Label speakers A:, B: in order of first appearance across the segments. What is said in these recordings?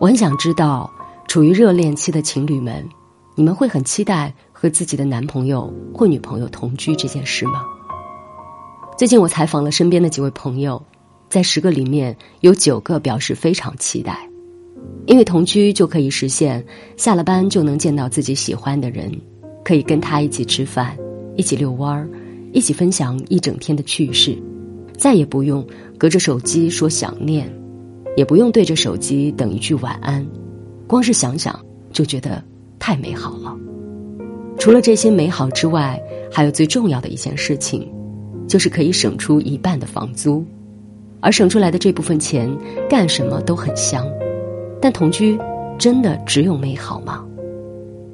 A: 我很想知道，处于热恋期的情侣们，你们会很期待和自己的男朋友或女朋友同居这件事吗？最近我采访了身边的几位朋友，在十个里面有九个表示非常期待，因为同居就可以实现下了班就能见到自己喜欢的人，可以跟他一起吃饭，一起遛弯儿，一起分享一整天的趣事，再也不用隔着手机说想念。也不用对着手机等一句晚安，光是想想就觉得太美好了。除了这些美好之外，还有最重要的一件事情，就是可以省出一半的房租，而省出来的这部分钱干什么都很香。但同居真的只有美好吗？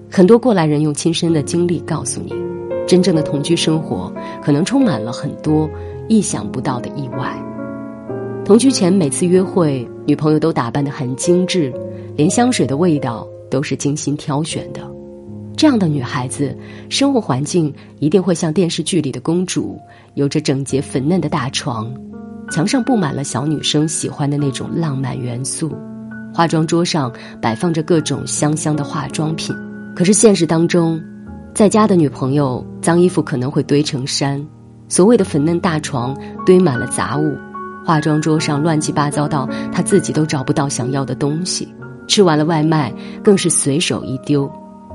A: 很多过来人用亲身的经历告诉你，真正的同居生活可能充满了很多意想不到的意外。同居前每次约会，女朋友都打扮得很精致，连香水的味道都是精心挑选的。这样的女孩子，生活环境一定会像电视剧里的公主，有着整洁粉嫩的大床，墙上布满了小女生喜欢的那种浪漫元素，化妆桌上摆放着各种香香的化妆品。可是现实当中，在家的女朋友脏衣服可能会堆成山，所谓的粉嫩大床堆满了杂物。化妆桌上乱七八糟到他自己都找不到想要的东西，吃完了外卖更是随手一丢，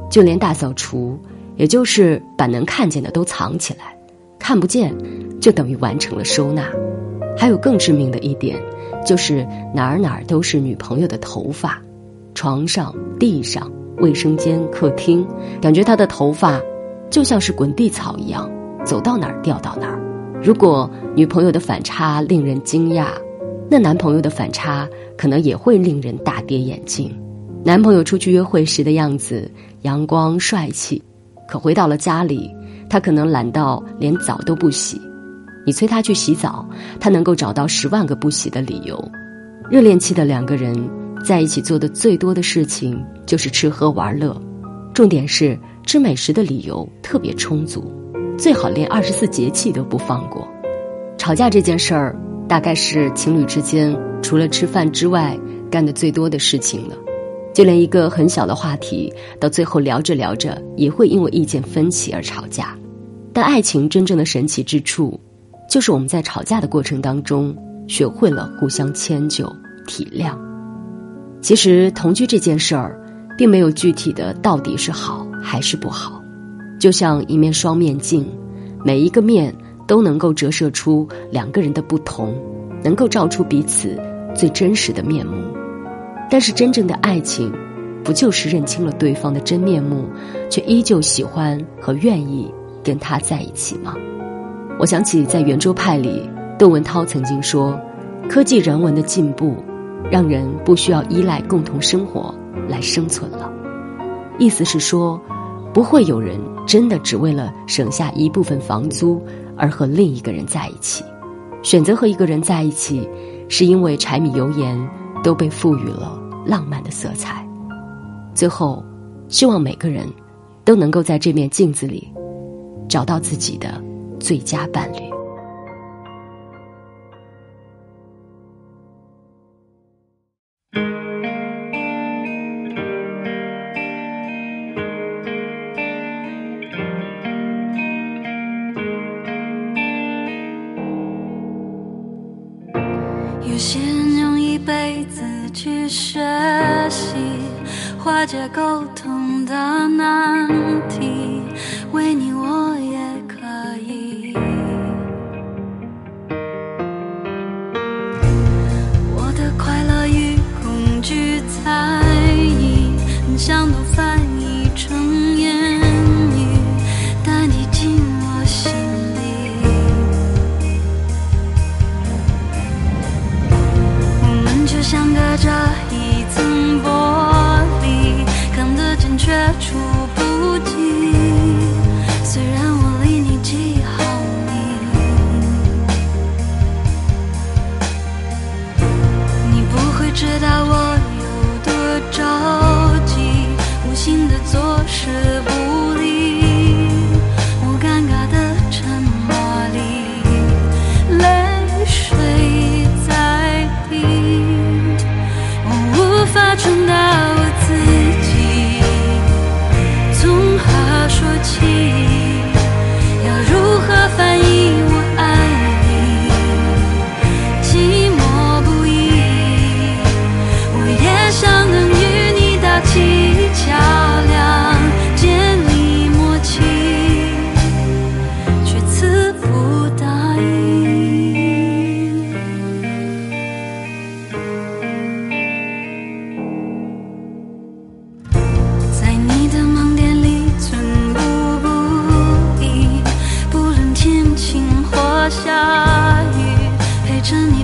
A: 就连大扫除，也就是把能看见的都藏起来，看不见就等于完成了收纳。还有更致命的一点，就是哪儿哪儿都是女朋友的头发，床上、地上、卫生间、客厅，感觉她的头发就像是滚地草一样，走到哪儿掉到哪儿。如果女朋友的反差令人惊讶，那男朋友的反差可能也会令人大跌眼镜。男朋友出去约会时的样子阳光帅气，可回到了家里，他可能懒到连澡都不洗。你催他去洗澡，他能够找到十万个不洗的理由。热恋期的两个人在一起做的最多的事情就是吃喝玩乐，重点是吃美食的理由特别充足。最好连二十四节气都不放过。吵架这件事儿，大概是情侣之间除了吃饭之外干的最多的事情了。就连一个很小的话题，到最后聊着聊着也会因为意见分歧而吵架。但爱情真正的神奇之处，就是我们在吵架的过程当中，学会了互相迁就、体谅。其实同居这件事儿，并没有具体的到底是好还是不好。就像一面双面镜，每一个面都能够折射出两个人的不同，能够照出彼此最真实的面目。但是，真正的爱情，不就是认清了对方的真面目，却依旧喜欢和愿意跟他在一起吗？我想起在圆桌派里，窦文涛曾经说：“科技人文的进步，让人不需要依赖共同生活来生存了。”意思是说。不会有人真的只为了省下一部分房租而和另一个人在一起，选择和一个人在一起，是因为柴米油盐都被赋予了浪漫的色彩。最后，希望每个人都能够在这面镜子里找到自己的最佳伴侣。
B: 先用一辈子去学习化解沟通的难题。触不及，虽然我离你几毫米，你不会知道我有多着急。无心的坐视不理，我尴尬的沉默里，泪水在滴，我无法承担。想你。